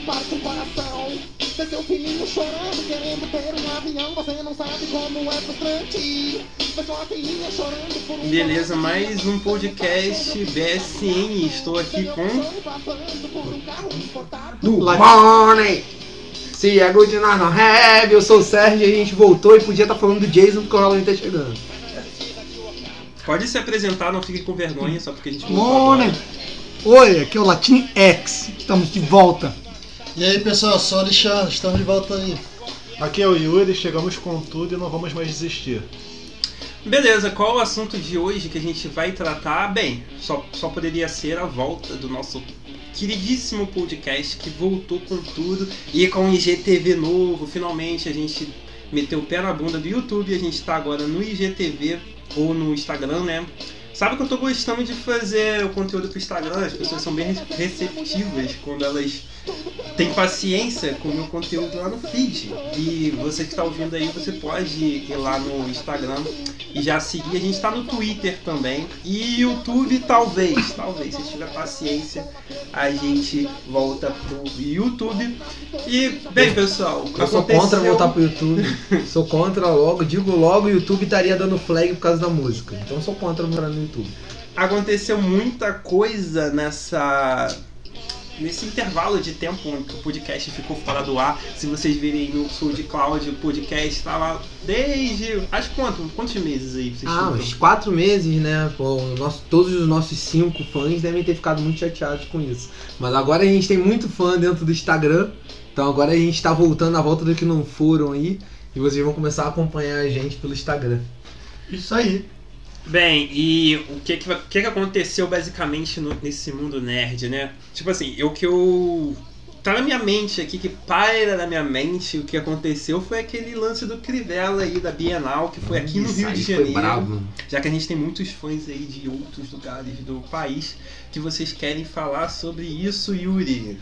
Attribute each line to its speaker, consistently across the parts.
Speaker 1: Parte o coração Ver seu filhinho chorando Querendo ter um avião Você não sabe como é frustrante Ver sua filhinha chorando por um
Speaker 2: Beleza, mais um podcast BSN. Estou aqui com.
Speaker 3: Good morning! Se é good night no have, eu sou o Sérgio e a gente voltou e podia estar falando do Jason porque o Halloween tá chegando.
Speaker 2: Pode se apresentar, não fique com vergonha, só porque a gente
Speaker 4: Morning! Oi, aqui é o Latin X. Estamos de volta.
Speaker 5: E aí pessoal, sou o Alexandre, estamos de volta aí.
Speaker 6: Aqui é o Yuri, chegamos com tudo e não vamos mais desistir.
Speaker 2: Beleza, qual o assunto de hoje que a gente vai tratar? Bem, só, só poderia ser a volta do nosso queridíssimo podcast que voltou com tudo e com o IGTV novo. Finalmente a gente meteu o pé na bunda do YouTube e a gente tá agora no IGTV ou no Instagram, né? Sabe que eu tô gostando de fazer o conteúdo pro Instagram, as pessoas são bem receptivas quando elas têm paciência com o meu conteúdo lá no feed. E você que está ouvindo aí, você pode ir lá no Instagram e já seguir. A gente tá no Twitter também. E YouTube, talvez, talvez, se tiver paciência, a gente volta pro YouTube. E, bem, pessoal,
Speaker 3: Eu sou
Speaker 2: aconteceu-
Speaker 3: contra voltar pro YouTube. sou contra logo, digo logo, o YouTube estaria dando flag por causa da música. Então eu sou contra voltar no YouTube.
Speaker 2: aconteceu muita coisa nessa nesse intervalo de tempo em que o podcast ficou fora do ar. Se vocês virem no SoundCloud, o podcast tá lá desde. Acho quanto? Quantos meses aí vocês
Speaker 3: Ah, uns quatro meses, né? Pô, nosso- todos os nossos cinco fãs devem ter ficado muito chateados com isso. Mas agora a gente tem muito fã dentro do Instagram. Então agora a gente tá voltando à volta do que não foram aí. E vocês vão começar a acompanhar a gente pelo Instagram.
Speaker 4: Isso aí.
Speaker 2: Bem, e o que que, o que, que aconteceu basicamente no- nesse mundo nerd, né? Tipo assim, o que eu. Tá na minha mente aqui, que paira na minha mente, o que aconteceu foi aquele lance do Crivella aí, da Bienal, que foi aqui no
Speaker 3: Isso
Speaker 2: Rio de Janeiro. Já que a gente tem muitos fãs aí de outros lugares do país, que vocês querem falar sobre isso, Yuri.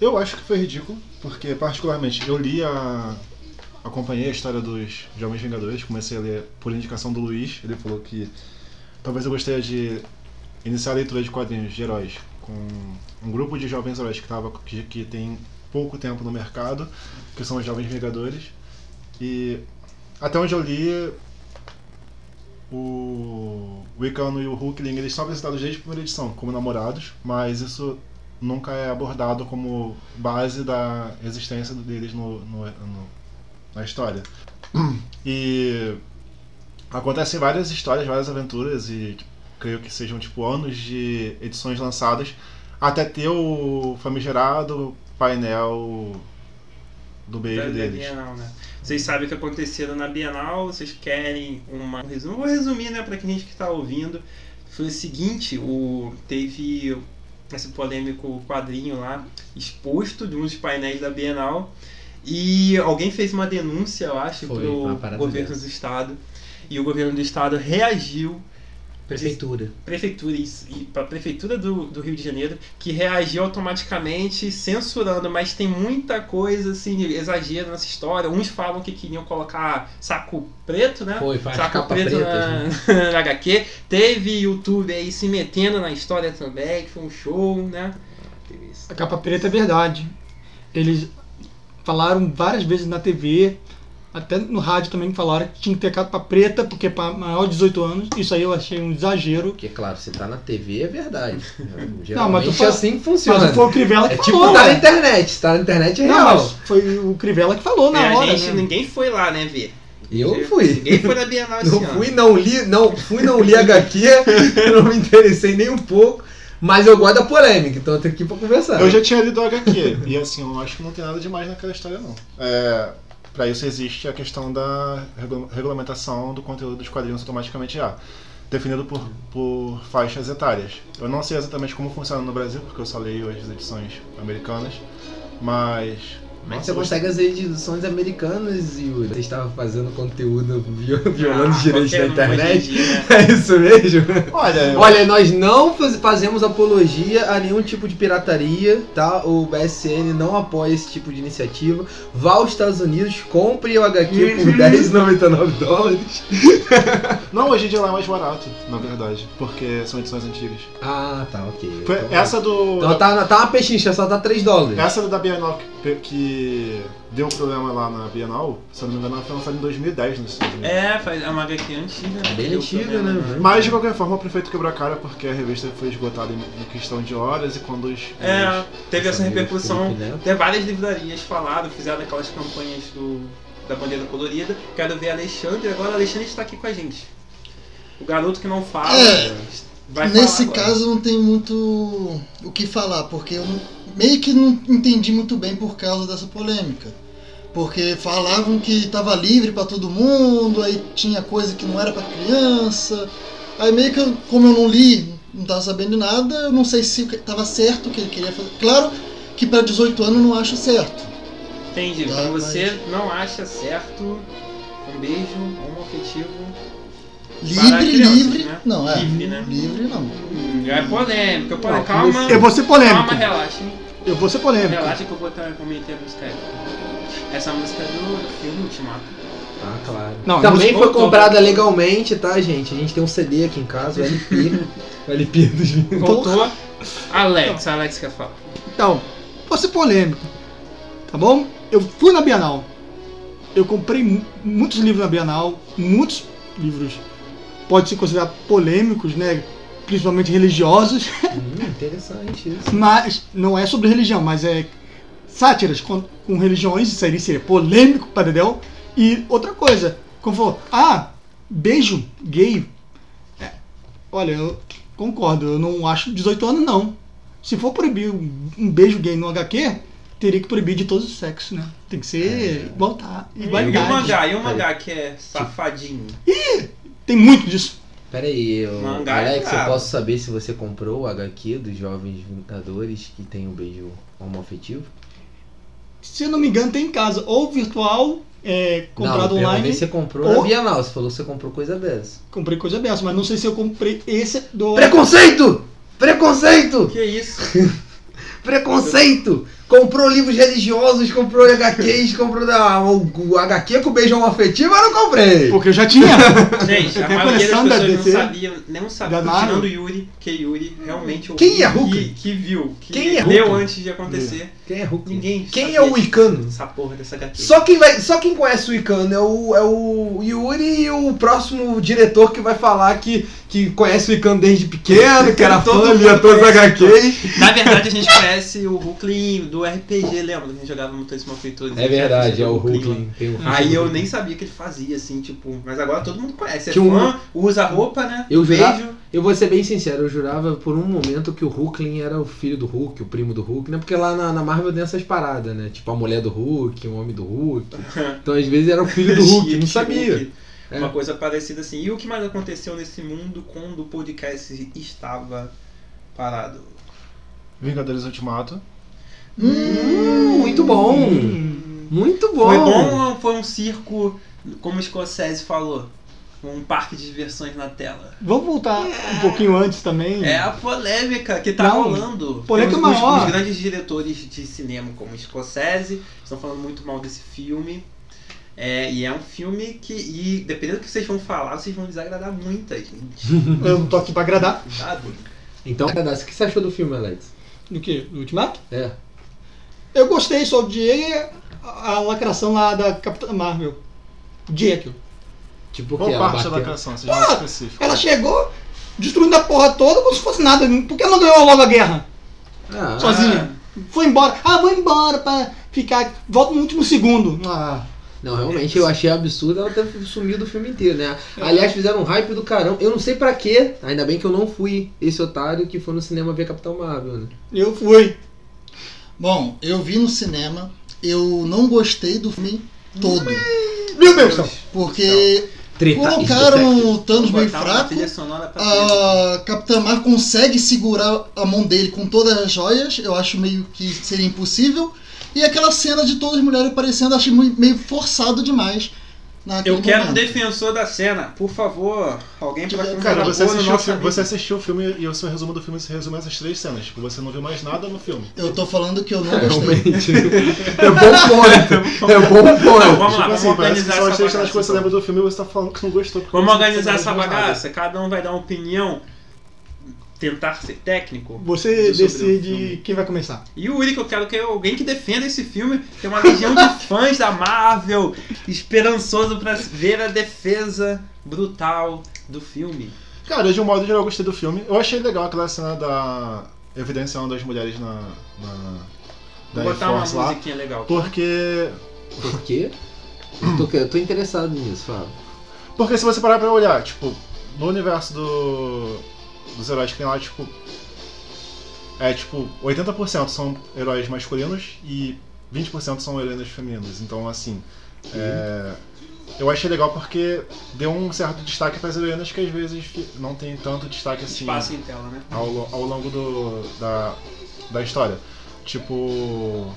Speaker 6: Eu acho que foi ridículo, porque particularmente eu li a. acompanhei a história dos Jovens Vingadores, comecei a ler por indicação do Luiz, ele falou que talvez eu gostaria de iniciar a leitura de quadrinhos de heróis com um grupo de jovens heróis que, tava, que, que tem pouco tempo no mercado, que são os Jovens Vingadores. E até onde eu li, o Wiccan e o Hulkling eles são apresentados desde a primeira edição como namorados, mas isso nunca é abordado como base da existência deles no, no- no- na história. E acontecem várias histórias, várias aventuras e creio que sejam tipo anos de edições lançadas até ter o famigerado painel do beijo
Speaker 2: Da- da
Speaker 6: deles.
Speaker 2: Bienal, né? Vocês sabem o que aconteceu na Bienal, vocês querem uma um resumo? Vou resumir, né, pra quem gente que tá ouvindo. Foi o seguinte, o teve esse polêmico quadrinho lá exposto de um dos painéis da Bienal e alguém fez uma denúncia, eu acho,
Speaker 3: Foi,
Speaker 2: pro
Speaker 3: uma parada
Speaker 2: governo
Speaker 3: dessa.
Speaker 2: do estado. E o governo do estado reagiu
Speaker 3: Prefeitura.
Speaker 2: prefeitura isso, e para a prefeitura do, do Rio de Janeiro que reagiu automaticamente censurando, mas tem muita coisa assim, exagero nessa história. Uns falam que queriam colocar saco preto, né?
Speaker 3: Foi, faz
Speaker 2: saco
Speaker 3: capa
Speaker 2: preto
Speaker 3: preta,
Speaker 2: na, na HQ. Teve YouTube aí se metendo na história também, que foi um show, né?
Speaker 4: A capa preta é verdade. Eles falaram várias vezes na TV, até no rádio também falaram que tinha que ter capa preta, porque é para maior de 18 anos. Isso aí eu achei um exagero.
Speaker 3: Porque, claro, se tá na TV é verdade.
Speaker 4: Não,
Speaker 3: Geralmente
Speaker 4: mas tu fala-
Speaker 3: assim que funciona.
Speaker 4: Mas foi o Crivella que
Speaker 3: É tipo
Speaker 4: falou.
Speaker 3: tá na
Speaker 4: né?
Speaker 3: internet. Se tá na internet é
Speaker 4: Não,
Speaker 3: real.
Speaker 4: mas foi o Crivella que falou na
Speaker 2: É, a
Speaker 4: hora,
Speaker 2: gente,
Speaker 4: né?
Speaker 2: ninguém foi lá, né, ver?
Speaker 3: Eu fui.
Speaker 2: Ninguém foi na Bienal esse
Speaker 3: Não
Speaker 2: ano.
Speaker 3: fui, não li, não fui, não li HQ, não me interessei nem um pouco, mas eu gosto da polêmica, então eu tô aqui pra conversar.
Speaker 6: Eu já tinha lido o HQ, e assim, eu acho que não tem nada demais naquela história, não. É, para isso existe a questão da regula- regulamentação do conteúdo dos quadrinhos automaticamente já, definido por, por faixas etárias. Eu não sei exatamente como funciona no Brasil, porque eu só leio as edições americanas, mas
Speaker 3: Mas você consegue as edições americanas, Yuri. Você estava fazendo conteúdo viol- violando os
Speaker 2: Ah,
Speaker 3: direitos da internet.
Speaker 2: dia, né?
Speaker 3: É isso mesmo?
Speaker 6: Olha, eu-
Speaker 3: Olha, nós não faz- fazemos apologia a nenhum tipo de pirataria, tá? O BSN não apoia esse tipo de iniciativa. Vá aos Estados Unidos, compre o HQ por
Speaker 2: Uhum.
Speaker 3: 10,99 dólares.
Speaker 6: não, hoje em dia lá é mais barato, na verdade, porque são edições antigas.
Speaker 3: Ah, tá, ok.
Speaker 6: Foi
Speaker 3: Então,
Speaker 6: essa do.
Speaker 3: então tá, tá uma pechincha, só tá 3 dólares.
Speaker 6: Essa da Bienal que, que deu um problema lá na Bienal, se eu não me engano, ela foi lançada em 2010 nos Estados Unidos.
Speaker 2: É, faz- é uma HQ antiga, né?
Speaker 3: É bem antiga,
Speaker 2: problema,
Speaker 3: né?
Speaker 6: Mas de qualquer forma, o prefeito quebrou a cara porque a revista foi esgotada em, em questão de horas e quando os.
Speaker 2: É, teve essa repercussão.
Speaker 3: Felipe.
Speaker 2: Até várias livrarias falaram, fizeram aquelas campanhas do, da bandeira colorida. Quero ver Alexandre, agora Alexandre está aqui com a gente. O garoto que não fala
Speaker 5: É,
Speaker 2: vai
Speaker 5: Nesse
Speaker 2: falar. agora.
Speaker 5: caso não tem muito o que falar, porque eu não- meio que não entendi muito bem por causa dessa polêmica. Porque falavam que estava livre para todo mundo, aí tinha coisa que não era para criança. Aí meio que, eu- como eu não li, não tava sabendo de nada, eu não sei se estava certo o que ele queria fazer. Claro que para 18 anos eu não acho certo.
Speaker 2: Entendi.
Speaker 5: Tá,
Speaker 2: Então você não acha certo um beijo homoafetivo.
Speaker 5: Livre,
Speaker 2: crianças,
Speaker 5: livre.
Speaker 2: né?
Speaker 5: Não, é.
Speaker 2: Livre, né?
Speaker 5: Livre não.
Speaker 2: Hum, é polêmica, polêmica.
Speaker 3: Não,
Speaker 2: Calma.
Speaker 4: Eu vou ser polêmico.
Speaker 2: Calma, relaxa.
Speaker 4: Eu vou ser polêmico.
Speaker 2: Relaxa que eu vou estar comentando a música. Essa música é do filme Ultimato.
Speaker 3: Ah, claro.
Speaker 4: Não,
Speaker 3: Também foi comprada legalmente, tá, gente? A gente tem um CD aqui em casa, o LP. o LP dos
Speaker 2: Voltou. Alex, Alex quer falar.
Speaker 4: Então, vou ser polêmico. Tá bom? Eu fui na Bienal. Eu comprei mu- muitos livros na Bienal, muitos livros pode se considerar polêmicos, né? Principalmente religiosos,
Speaker 3: Hum, interessante isso.
Speaker 4: mas não é sobre religião, mas é sátiras com, com religiões, isso aí seria polêmico para Dedéu. E outra coisa, como falou, ah, beijo gay. É, olha, eu concordo, eu não acho 18 anos não. Se for proibir um, um beijo gay no HQ, teria que proibir de todos os sexos, né? Tem que ser igualdade.
Speaker 2: E o mangá? E o mangá que é safadinho?
Speaker 4: Tem muito disso.
Speaker 3: Pera aí, eu...
Speaker 2: Mangá é
Speaker 3: Alex, eu posso saber se você comprou o HQ dos Jovens Vingadores que tem o beijo homoafetivo?
Speaker 4: Se eu não me engano, tem em casa. Ou virtual, é, comprado
Speaker 3: não,
Speaker 4: online.
Speaker 3: você comprou
Speaker 4: ou-
Speaker 3: na Bienal. Você falou que você comprou coisa dessa.
Speaker 4: Comprei coisa dessa, mas não sei se eu comprei esse do.
Speaker 3: Preconceito! Preconceito!
Speaker 2: Que isso?
Speaker 3: Preconceito! Comprou livros religiosos, comprou HQs, comprou da, o, o HQ com beijo homoafetivo, eu não comprei!
Speaker 4: Porque eu já tinha.
Speaker 2: Gente, a maioria das pessoas não
Speaker 4: DC,
Speaker 2: sabiam, não
Speaker 4: Marvel.
Speaker 2: tirando o Yuri, que Yuri realmente
Speaker 3: Quem é Hulk?
Speaker 2: que, que viu, que
Speaker 3: Quem é
Speaker 2: leu
Speaker 3: Hulk?
Speaker 2: antes de acontecer.
Speaker 3: Quem é Hulk?
Speaker 2: Ninguém
Speaker 3: Quem
Speaker 2: sabia
Speaker 3: é o Icano?
Speaker 2: Essa porra dessa HQ.
Speaker 3: Só quem, vai, só quem conhece o Icano é o, é o Yuri e o próximo diretor que vai falar que, que conhece o Icano desde pequeno, que era
Speaker 2: Todo
Speaker 3: fã, lia os
Speaker 2: conhece
Speaker 3: HQs.
Speaker 2: Na verdade, a gente conhece o Hulkling do RPG, lembra? A gente jogava Mutantes Malfeitores.
Speaker 3: É verdade, é o
Speaker 2: Hulkling.
Speaker 3: O
Speaker 2: Aí eu nem sabia que ele fazia, assim, tipo... Mas agora todo mundo conhece. É
Speaker 3: um-
Speaker 2: fã, usa roupa, né?
Speaker 3: Eu jurava- Eu vou ser bem sincero, eu jurava por um momento que o Hulkling era o filho do Hulk, o primo do Hulk, né? Porque lá na, na Marvel tem essas paradas, né? Tipo a mulher do Hulk, o homem do Hulk. Então às vezes era o filho do Hulk, não sabia. É.
Speaker 2: Uma coisa parecida assim. E o que mais aconteceu nesse mundo quando o podcast estava parado?
Speaker 6: Vingadores Ultimato.
Speaker 3: Hum, muito bom! Muito bom!
Speaker 2: Foi bom ou foi um circo, como o Scorsese falou? Um parque de diversões na tela.
Speaker 4: Vamos voltar um pouquinho antes também.
Speaker 2: É a polêmica que tá
Speaker 4: Não,
Speaker 2: rolando.
Speaker 4: polêmica
Speaker 2: os, os-
Speaker 4: maior.
Speaker 2: os grandes diretores de cinema, como Scorsese, estão falando muito mal desse filme. É, e é um filme que, e dependendo do que vocês vão falar, vocês vão desagradar muita gente.
Speaker 4: Eu não tô aqui pra agradar.
Speaker 3: Então, o que você achou do filme, Alex?
Speaker 4: Do que? Do Ultimato?
Speaker 3: É.
Speaker 4: Eu gostei, só odiei a, a lacração lá da Capitã Marvel. Jekyll.
Speaker 3: Tipo
Speaker 6: Qual
Speaker 3: que
Speaker 6: parte da canção? Seja mais
Speaker 4: Ah,
Speaker 6: específico.
Speaker 4: Ela chegou destruindo a porra toda como se fosse nada. Por que ela não ganhou logo a guerra?
Speaker 3: Ah,
Speaker 4: Sozinha. Foi embora. Ah, vou embora pra ficar. Volta no último segundo. Ah.
Speaker 3: Não, realmente eu achei absurdo ela ter sumido o filme inteiro, né? Aliás, fizeram um hype do caramba. Eu não sei pra quê, ainda bem que eu não fui esse otário que foi no cinema ver Capitão Marvel, né?
Speaker 4: Eu fui.
Speaker 5: Bom, eu vi no cinema, eu não gostei do filme todo.
Speaker 4: Meu Deus.
Speaker 5: Porque
Speaker 3: Treta.
Speaker 5: Colocaram o Thanos meio fraco. A Capitã Marvel consegue segurar a mão dele com todas as joias. Eu acho meio que seria impossível. E aquela cena de todas as mulheres aparecendo, achei meio forçado demais. Naquele
Speaker 2: Eu quero um
Speaker 5: momento.
Speaker 2: defensor da cena. Por favor, alguém pra
Speaker 5: Cara,
Speaker 6: você assistiu, filme, você assistiu o filme e o seu resumo do filme se resume a essas três cenas. Tipo, você não viu mais nada no filme.
Speaker 5: Eu tô falando que eu não gostei.
Speaker 3: Realmente. É bom ponto. É bom
Speaker 2: Não,
Speaker 3: ponto.
Speaker 2: vamos lá,
Speaker 6: tipo assim,
Speaker 2: vamos
Speaker 6: parece que
Speaker 2: organizar
Speaker 6: são as
Speaker 2: essa
Speaker 6: três cenas que
Speaker 2: bagaça.
Speaker 6: você lembra do filme e você tá falando que não gostou.
Speaker 2: Vamos
Speaker 6: não
Speaker 2: organizar essa
Speaker 6: mais nada.
Speaker 2: bagaça. Cada um vai dar uma opinião. Tentar ser técnico.
Speaker 4: Você
Speaker 2: o
Speaker 4: decide quem vai começar.
Speaker 2: Yuri, que eu quero que alguém que defenda esse filme. Tem uma legião de fãs da Marvel, esperançoso pra ver a defesa brutal do filme.
Speaker 6: Cara, de um modo geral eu gostei do filme. Eu achei legal aquela cena da evidenciando as mulheres na. na da
Speaker 2: Vou botar uma
Speaker 6: lá.
Speaker 2: musiquinha legal.
Speaker 6: Porque.
Speaker 3: Por quê? Eu tô, eu tô interessado nisso, Fábio.
Speaker 6: Porque se você parar pra olhar, tipo, no universo do, dos heróis que tem lá, tipo. É tipo, 80% são heróis masculinos e 20% são heroínas femininas. Então, assim. é, eu achei legal porque deu um certo destaque para as heroínas que às vezes não tem tanto destaque assim
Speaker 2: Espaço em tela, né?
Speaker 6: ao, ao longo do, da, da história. Tipo.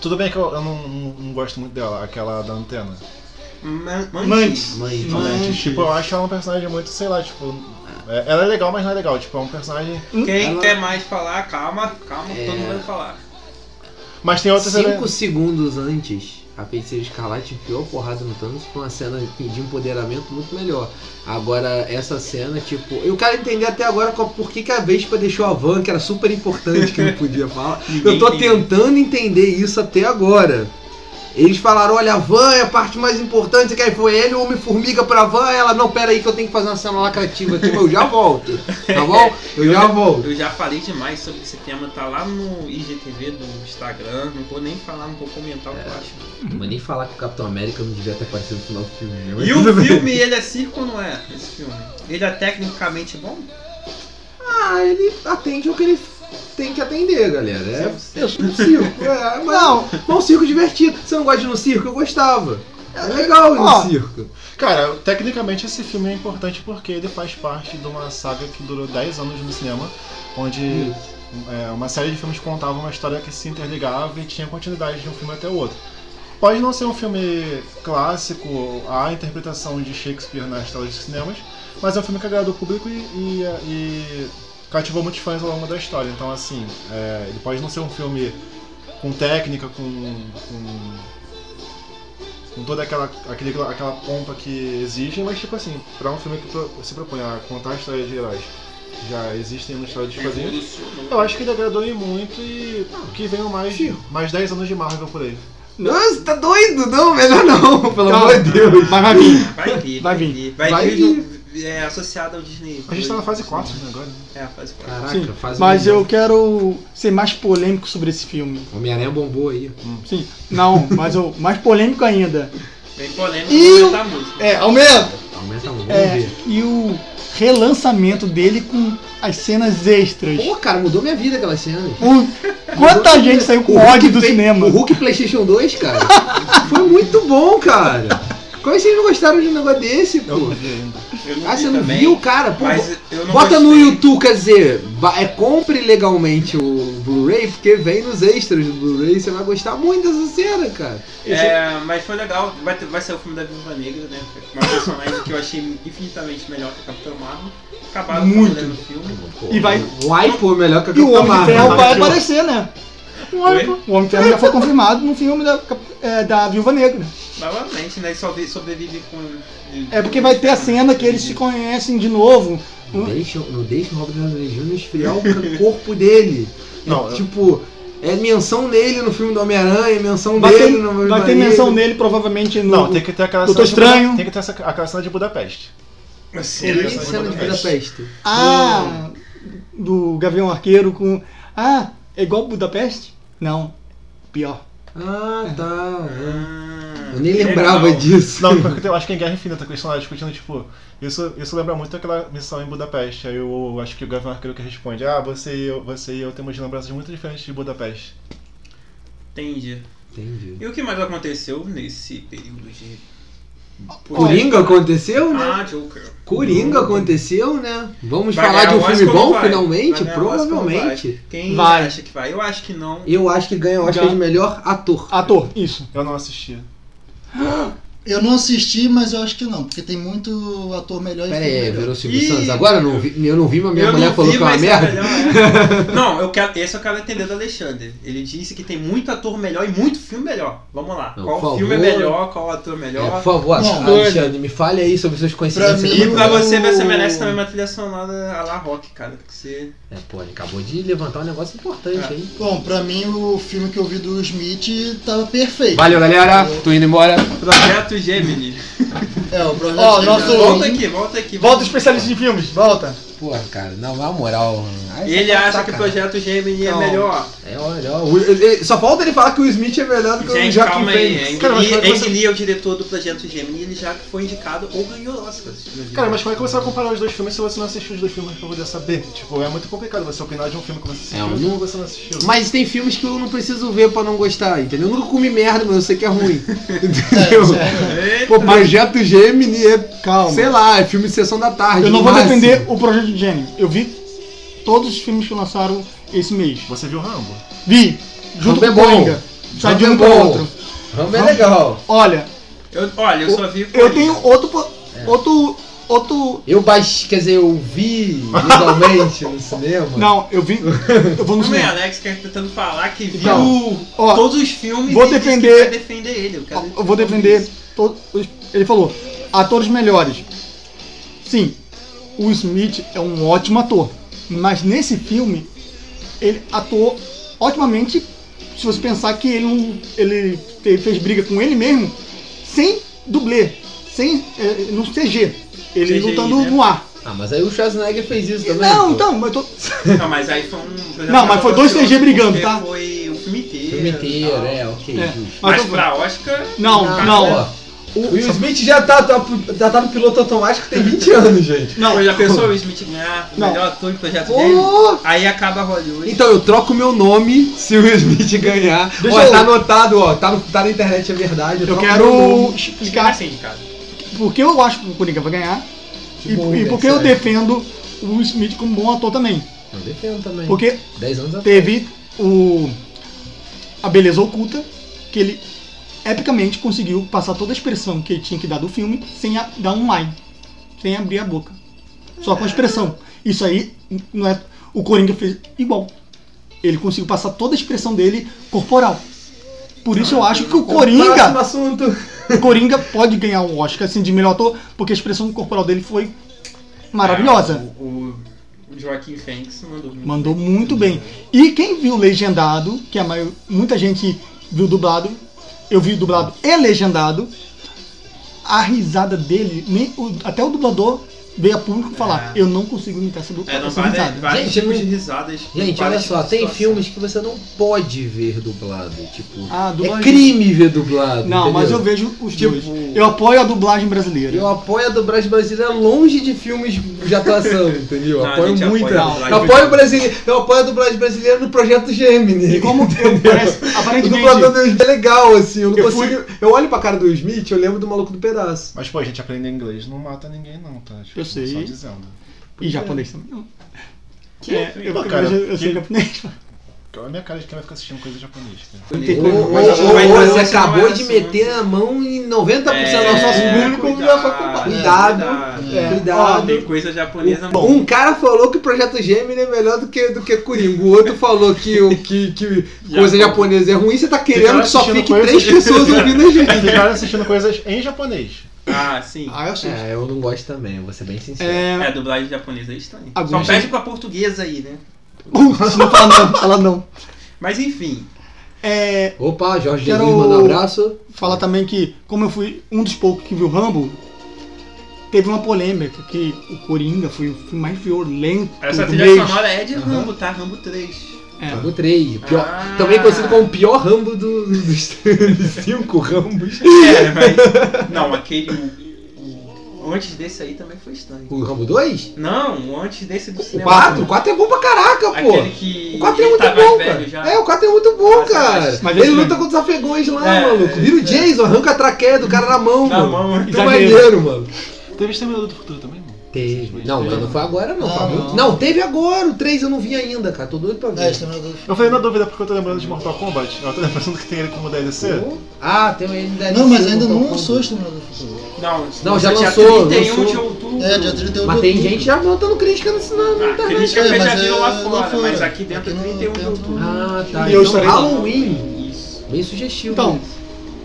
Speaker 6: Tudo bem que eu, eu não, não- não gosto muito dela, aquela da antena.
Speaker 2: Man-
Speaker 4: Mantis.
Speaker 3: Mãe,
Speaker 4: Mantis.
Speaker 6: Tipo, eu acho ela um personagem muito, sei lá, tipo. É- ela é legal, mas não é legal. Tipo, é um personagem.
Speaker 2: Quem
Speaker 3: Ela-
Speaker 2: quer mais falar, calma, calma,
Speaker 3: É.
Speaker 2: todo mundo vai falar.
Speaker 6: Mas tem outras
Speaker 3: Cinco segundos antes, a feiticeira escarlate enfiou a porrada no Thanos foi uma cena de empoderamento muito melhor. Agora, essa cena, tipo, eu quero entender até agora qual- por que, que a Vespa deixou a van, que era super importante, que não podia falar. Eu tô tentando entender isso até agora. Eles falaram, olha, a van é a parte mais importante, que aí foi ele, o Homem-Formiga pra van, ela, não, pera aí que eu tenho que fazer uma cena lacrativa aqui, mas eu já volto, tá bom? Eu já volto.
Speaker 2: Eu já falei demais sobre esse tema, tá lá no IGTV do Instagram, não vou nem falar, não vou comentar o que eu acho.
Speaker 3: Não vou nem falar que o Capitão América não devia ter aparecido no final do filme. né?
Speaker 2: E o filme, ele é circo ou não é? Esse filme? Ele é tecnicamente bom?
Speaker 3: Ah, ele atende o que ele tem que atender, galera. É, é um circo. É, mas, não, mas é um circo divertido. Você não gosta de ir no circo? Eu gostava. É legal ir no circo.
Speaker 6: Cara, tecnicamente esse filme é importante porque ele faz parte de uma saga que durou 10 anos no cinema, onde é, uma série de filmes contava uma história que se interligava e tinha continuidade de um filme até o outro. Pode não ser um filme clássico, a interpretação de Shakespeare nas telas de cinemas, mas é um filme que agradou o público e, e, e cativou muitos fãs ao longo da história. Então, assim, é, ele pode não ser um filme com técnica, com, com, com toda aquela, aquele, aquela pompa que exigem, mas, tipo assim, pra um filme que pro- se propõe a contar a história de heróis que já existem na história dos quadrinhos,
Speaker 2: Evolucionou.
Speaker 6: eu acho que ele agradou em muito e que venham mais, mais 10 anos de Marvel por aí.
Speaker 3: Nossa, tá doido? Não, melhor não, pelo amor de Deus.
Speaker 4: Mas vai vir.
Speaker 2: Vai vir,
Speaker 4: Vai vir.
Speaker 2: Vai,
Speaker 3: Vai
Speaker 2: vir, é, associado ao Disney.
Speaker 6: A gente tá na fase 4 né, agora.
Speaker 2: É, a fase 4.
Speaker 3: Caraca,
Speaker 4: Sim,
Speaker 3: um
Speaker 4: mas eu quero ser mais polêmico sobre esse filme.
Speaker 3: Homem-Aranha bombou aí.
Speaker 4: Sim, não, mas o mais polêmico ainda.
Speaker 2: Bem polêmico,
Speaker 4: E
Speaker 2: vou
Speaker 4: o-
Speaker 2: aumentar a música.
Speaker 5: É, aumenta!
Speaker 3: Aumenta muito,
Speaker 4: É, e o relançamento dele com as cenas extras.
Speaker 3: Pô, cara, mudou minha vida aquelas cenas.
Speaker 4: O- quanta gente saiu com
Speaker 3: O Hulk
Speaker 4: ódio do
Speaker 3: play-
Speaker 4: cinema.
Speaker 3: O Hulk PlayStation 2, cara. foi muito bom, cara. Como é que vocês não gostaram de um negócio desse, pô?
Speaker 6: Eu não vi ainda.
Speaker 3: Ah, você não
Speaker 2: também,
Speaker 3: viu, cara? Pô,
Speaker 2: Mas eu não
Speaker 3: Bota no
Speaker 2: gostei.
Speaker 3: YouTube, quer dizer, é, compre legalmente o Blu-ray, porque vem nos extras do Blu-ray, você vai gostar muito dessa cena, cara.
Speaker 2: É, mas foi legal. Vai, ter, vai ser o filme da Viúva Negra, né? Uma personagem que eu achei infinitamente melhor que a Capitã Marvel. Acabaram
Speaker 4: Muito.
Speaker 2: fazendo no filme.
Speaker 4: E vai-
Speaker 3: O Aipo é melhor que a
Speaker 4: E o
Speaker 3: Capitã
Speaker 4: Homem de
Speaker 3: Marvel.
Speaker 4: Ferro vai
Speaker 6: Marvel.
Speaker 4: aparecer, né?
Speaker 2: Oi?
Speaker 4: O Homem de Ferro já foi confirmado no filme da, é, da Viúva Negra.
Speaker 2: Provavelmente, né? Ele só vi- sobrevive com.
Speaker 4: É porque vai ter a cena que eles se conhecem de novo.
Speaker 3: Não deixa, não deixa o Robert Downey Jr. esfriar o corpo dele. É,
Speaker 6: Não,
Speaker 3: tipo, é menção nele no filme do Homem-Aranha, menção
Speaker 4: Vai ter,
Speaker 3: dele no
Speaker 4: vai ter menção nele provavelmente no.
Speaker 6: Não, tem que ter aquela
Speaker 4: Doutor
Speaker 6: cena de
Speaker 4: Estranho.
Speaker 6: Tem que ter essa, aquela cena de Budapeste.
Speaker 3: E cena de Budapeste.
Speaker 4: Ah, do Gavião Arqueiro com. Ah, é igual Budapeste? Não, pior.
Speaker 3: Ah, tá. é.
Speaker 2: Ah,
Speaker 3: Eu nem lembrava disso.
Speaker 6: Não, porque eu acho que em Guerra Infinita que eles estão lá discutindo, tipo, isso, isso lembra muito aquela missão em Budapeste. Aí eu acho que o Gavião Arqueiro que responde, ah, você e eu, você e eu temos lembranças muito diferentes de Budapeste.
Speaker 2: Entendi.
Speaker 3: Entendi.
Speaker 2: E o que mais aconteceu nesse período de
Speaker 3: Coringa aconteceu, né?
Speaker 2: Ah, Joker.
Speaker 3: Coringa aconteceu, né? Vamos
Speaker 2: Vai
Speaker 3: falar de um filme bom,
Speaker 2: vai?
Speaker 3: finalmente?
Speaker 2: Vai
Speaker 3: Provavelmente.
Speaker 2: Quem
Speaker 4: Vai.
Speaker 2: acha que vai? Eu acho que não.
Speaker 3: Eu acho que ganha o Oscar
Speaker 4: Ganha.
Speaker 3: de melhor ator.
Speaker 4: Ator, isso.
Speaker 6: Eu não assisti.
Speaker 5: Eu não assisti, mas eu acho que não, porque tem muito ator melhor e
Speaker 3: Pera
Speaker 5: filme
Speaker 3: aí,
Speaker 5: melhor.
Speaker 3: virou Silvio. Santos. Agora eu não vi, eu não vi, mas minha
Speaker 2: eu
Speaker 3: mulher falou
Speaker 2: vi,
Speaker 3: que é uma merda.
Speaker 2: melhor, é. Não, eu quero, esse eu quero entender do Alexandre. Ele disse que tem muito ator melhor e muito filme melhor. Vamos lá.
Speaker 3: Não,
Speaker 2: qual filme é
Speaker 3: favor.
Speaker 2: melhor, qual ator
Speaker 3: É,
Speaker 2: melhor?
Speaker 3: por favor,
Speaker 5: Não,
Speaker 3: Alexandre, me fale aí sobre seus conhecimentos.
Speaker 5: Pra mim,
Speaker 2: E pra você, você merece também uma trilha sonora a la rock, cara. Porque você.
Speaker 3: É, pô, ele acabou de levantar um negócio importante
Speaker 2: É.
Speaker 3: aí.
Speaker 5: Bom, pra mim o filme que eu vi do Smith tava perfeito.
Speaker 3: Valeu, galera. Tô indo embora.
Speaker 2: Projeto Gemini.
Speaker 5: É, o projeto
Speaker 4: Ó, nosso-
Speaker 2: volta aqui, volta aqui.
Speaker 4: Volta especialista em filmes, volta.
Speaker 3: Porra, cara, não, na moral. aí
Speaker 2: Ele
Speaker 3: tá
Speaker 2: acha que o. Projeto Gemini é melhor.
Speaker 3: É, ele- só falta ele falar que o Smith é melhor do que o Joaquim
Speaker 2: calma aí.
Speaker 3: Phoenix.
Speaker 6: Cara, mas
Speaker 2: Lee,
Speaker 6: é
Speaker 2: Ang Lee é o diretor do Projeto Gemini e ele já foi indicado ou ganhou Oscar.
Speaker 6: Cara, mas como é que você vai comparar os dois filmes se você não assistiu os dois filmes pra poder saber? Tipo, é muito complicado você opinar de um filme que você assistiu
Speaker 3: É,
Speaker 6: e
Speaker 3: não-
Speaker 6: filme que você não assistiu.
Speaker 3: Mas tem filmes que eu não preciso ver pra não gostar, entendeu? Eu nunca comi merda, mas eu sei que é ruim.
Speaker 5: É,
Speaker 3: entendeu?
Speaker 5: é-
Speaker 3: Pô, Projeto Gemini é,
Speaker 4: Calma.
Speaker 3: sei lá, é filme de sessão da tarde.
Speaker 4: Eu não vou
Speaker 3: máximo.
Speaker 4: defender o Projeto de. Eu vi todos os filmes que lançaram esse mês.
Speaker 6: Você viu Rambo?
Speaker 4: Vi, junto
Speaker 3: Rambo é
Speaker 4: com
Speaker 3: bom.
Speaker 4: Coringa. Sai de um
Speaker 3: é
Speaker 4: pra
Speaker 3: bom.
Speaker 4: outro.
Speaker 3: Rambo é legal.
Speaker 4: Olha,
Speaker 2: Eu, olha, eu só vi.
Speaker 4: eu
Speaker 2: Coringa.
Speaker 4: tenho outro. po-
Speaker 3: É.
Speaker 4: Outro. Outro.
Speaker 3: Eu baixei, quer dizer, eu vi legalmente no cinema.
Speaker 4: Não, eu vi. Eu vou no
Speaker 2: Também,
Speaker 4: cinema.
Speaker 2: Alex quer tentando falar que viu
Speaker 3: Então,
Speaker 4: Ó,
Speaker 2: todos os filmes
Speaker 4: vou
Speaker 2: e diz que
Speaker 4: defender-
Speaker 2: vai defender ele. Eu, quero
Speaker 4: Eu vou defender todos. os- Ele falou, atores melhores. Sim, o Smith é um ótimo ator. Mas nesse filme, ele atuou otimamente. Se você pensar que ele, não, ele fe- fez briga com ele mesmo, sem dublê, sem, eh, no CG. Ele
Speaker 2: CGI,
Speaker 4: lutando
Speaker 2: né?
Speaker 4: no ar.
Speaker 3: Ah, mas aí o Schwarzenegger fez isso também.
Speaker 4: Não,
Speaker 3: pô.
Speaker 4: então, mas tô.
Speaker 2: Não, mas aí foi um.
Speaker 4: Não, mas foi dois CG brigando, tá?
Speaker 2: Foi o filme inteiro.
Speaker 3: Filme inteiro, é, ok,
Speaker 4: É.
Speaker 2: Mas
Speaker 4: Mas eu-
Speaker 2: pra Oscar.
Speaker 4: Não,
Speaker 3: Ah,
Speaker 4: não.
Speaker 3: O Will Smith já tá, tá- já tá no piloto automático tem 20 anos, gente.
Speaker 4: Não,
Speaker 2: já pensou o Smith ganhar o
Speaker 4: Não.
Speaker 2: melhor ator em projeto dele? Aí acaba Hollywood.
Speaker 3: Então eu troco meu nome se o Will Smith ganhar.
Speaker 4: Deixa
Speaker 3: ó,
Speaker 4: eu-
Speaker 3: tá anotado, ó. Tá, no- tá na internet, é verdade.
Speaker 4: eu
Speaker 3: troco meu
Speaker 4: quero
Speaker 3: nome.
Speaker 4: Explicar
Speaker 2: assim, cara.
Speaker 4: por que eu acho que o Coringa vai ganhar
Speaker 3: Que
Speaker 4: e,
Speaker 3: bom,
Speaker 4: e
Speaker 3: velho,
Speaker 4: por que eu defendo o Will Smith como bom ator também.
Speaker 3: Eu defendo também.
Speaker 4: Porque
Speaker 3: 10 anos atrás.
Speaker 4: teve o a beleza oculta que ele epicamente conseguiu passar toda a expressão que ele tinha que dar do filme sem a- dar um line, sem abrir a boca, só com a expressão. Isso aí não é o Coringa fez igual. Ele conseguiu passar toda a expressão dele corporal. Por isso eu acho que o Coringa,
Speaker 3: assunto.
Speaker 4: o Coringa pode ganhar um Oscar assim de melhor ator, porque a expressão corporal dele foi maravilhosa.
Speaker 2: É, o, o Joaquim Phoenix mandou muito.
Speaker 4: Mandou muito bem. E quem viu legendado, que a maior, muita gente viu dublado, eu vi dublado e legendado, a risada dele, nem o- até o dublador veio a público falar:
Speaker 2: É.
Speaker 4: Eu não consigo imitar essa, du-
Speaker 2: É, não
Speaker 4: essa
Speaker 2: vários,
Speaker 4: risada.
Speaker 2: vários
Speaker 3: Gente,
Speaker 2: tipos de risadas.
Speaker 3: Gente, olha só, tem
Speaker 2: situação.
Speaker 3: filmes que você não pode ver dublado. Tipo,
Speaker 4: Ah,
Speaker 3: é
Speaker 4: dublagem-
Speaker 3: crime ver dublado.
Speaker 4: Não, mas eu
Speaker 3: entendeu?
Speaker 4: vejo os
Speaker 3: Tipo,
Speaker 4: dois. Eu apoio a dublagem brasileira.
Speaker 3: Eu apoio a dublagem brasileira longe de filmes de atuação, entendeu? Eu
Speaker 2: Não,
Speaker 3: apoio muito.
Speaker 2: apoia
Speaker 3: eu,
Speaker 2: dublagem
Speaker 3: apoio o brasileiro, eu apoio a dublagem brasileira no projeto Gemini.
Speaker 4: E como eu parece,
Speaker 3: O
Speaker 4: aparentemente.
Speaker 3: dublador do Smith é legal, assim. Eu não
Speaker 4: Eu
Speaker 3: consigo. Eu olho pra cara do Smith, eu lembro do maluco do pedaço.
Speaker 6: Mas, pô, a gente aprender inglês não mata ninguém, não, tá? Tipo,
Speaker 4: Eu sei.
Speaker 6: Só dizendo.
Speaker 4: E japonês também. Não. É, eu,
Speaker 6: Pô,
Speaker 4: eu,
Speaker 6: cara,
Speaker 4: eu, eu sei
Speaker 6: que-
Speaker 4: japonês.
Speaker 6: Qual é a minha cara de quem vai ficar assistindo coisa japonês, cara?
Speaker 4: Não tem
Speaker 3: Ô,
Speaker 4: como-
Speaker 3: ô,
Speaker 2: mas
Speaker 3: ô,
Speaker 2: a gente vai
Speaker 3: ô,
Speaker 2: trazer
Speaker 3: você acabou
Speaker 2: não é
Speaker 3: de
Speaker 2: assunto.
Speaker 3: meter a mão em 90% do nosso
Speaker 2: É,
Speaker 3: público
Speaker 2: cuidado,
Speaker 3: já foi culpado. Cuidado.
Speaker 4: É.
Speaker 3: Cuidado.
Speaker 2: Tem coisa japonesa
Speaker 4: Bom.
Speaker 3: Um cara falou que o projeto Gemini é melhor do que, do que Coringa. O outro falou que, o, que, que coisa japonesa é ruim. Você tá querendo que só fique três pessoas ouvindo a gente.
Speaker 6: Ficaram assistindo coisas em japonês.
Speaker 2: Ah, sim.
Speaker 4: Ah, eu sei.
Speaker 3: É, eu não gosto também, eu vou ser bem sincero.
Speaker 2: É,
Speaker 4: É.
Speaker 2: a dublagem japonesa é estranha. Só
Speaker 4: Alguns-
Speaker 2: pede pra portuguesa aí, né?
Speaker 4: Putz, não fala não, fala não.
Speaker 2: Mas enfim.
Speaker 4: É,
Speaker 3: Opa, Jorge
Speaker 4: Quero-
Speaker 3: Jesus, manda um abraço.
Speaker 4: falar também que, como eu fui um dos poucos que viu Rambo, teve uma polêmica que o Coringa foi o filme mais violento
Speaker 2: Essa trilha sonora é de. Rambo, tá? Rambo 3.
Speaker 4: É.
Speaker 3: Rambo 3. o Pior,
Speaker 2: Ah.
Speaker 3: Também conhecido como o pior Rambo do- dos, dos cinco Rambos.
Speaker 2: É, mas. Não, aquele. O, o, o antes desse aí também foi estranho.
Speaker 3: O Rambo 2?
Speaker 2: Não, o antes desse do
Speaker 3: O
Speaker 2: cinema.
Speaker 3: 4? O 4 é bom pra caraca, pô.
Speaker 2: Aquele que.
Speaker 3: O 4 é
Speaker 2: ele
Speaker 3: muito
Speaker 2: tá mais
Speaker 3: bom, cara.
Speaker 2: já.
Speaker 3: É, o 4 é muito bom, cara.
Speaker 4: mas
Speaker 3: Ele luta contra os afegões lá,
Speaker 2: É,
Speaker 3: maluco. Vira o
Speaker 2: é.
Speaker 3: Jason, arranca a traqueia do cara na mão,
Speaker 2: Na
Speaker 3: mano.
Speaker 2: mão.
Speaker 3: Que
Speaker 4: Exagero.
Speaker 3: maneiro, mano.
Speaker 6: Teve Exterminador do Futuro também?
Speaker 3: Teve. Não, mas não foi agora, não.
Speaker 5: Não,
Speaker 3: foi muito-
Speaker 5: não.
Speaker 3: não, teve agora. O 3 eu não vi ainda, cara. Tô doido pra ver.
Speaker 5: É,
Speaker 6: Eu falei na dúvida porque eu tô lembrando de Mortal Kombat. Eu tô lembrando que tem ele como DLC.
Speaker 3: Pô. Ah, tem ele ainda.
Speaker 5: Não, mas ainda não lançou Exterminador do Futuro.
Speaker 2: Não,
Speaker 3: Não, já
Speaker 2: dia
Speaker 3: lançou,
Speaker 2: 31
Speaker 3: lançou.
Speaker 2: de outubro.
Speaker 5: É, dia 31 de
Speaker 3: Mas tem
Speaker 5: outubro.
Speaker 3: gente já montando crítica no, na, na
Speaker 2: Ah,
Speaker 3: internet.
Speaker 2: crítica
Speaker 5: É,
Speaker 2: eu já
Speaker 5: mas
Speaker 2: viram
Speaker 5: é
Speaker 2: lá
Speaker 5: lá
Speaker 2: fora,
Speaker 5: fora.
Speaker 2: mas aqui dentro é
Speaker 5: Aqui no
Speaker 2: 31 de outubro.
Speaker 3: Ah, tá.
Speaker 4: E eu
Speaker 3: então,
Speaker 4: estarei.
Speaker 3: Halloween.
Speaker 2: Isso.
Speaker 3: Bem sugestivo.
Speaker 4: Então,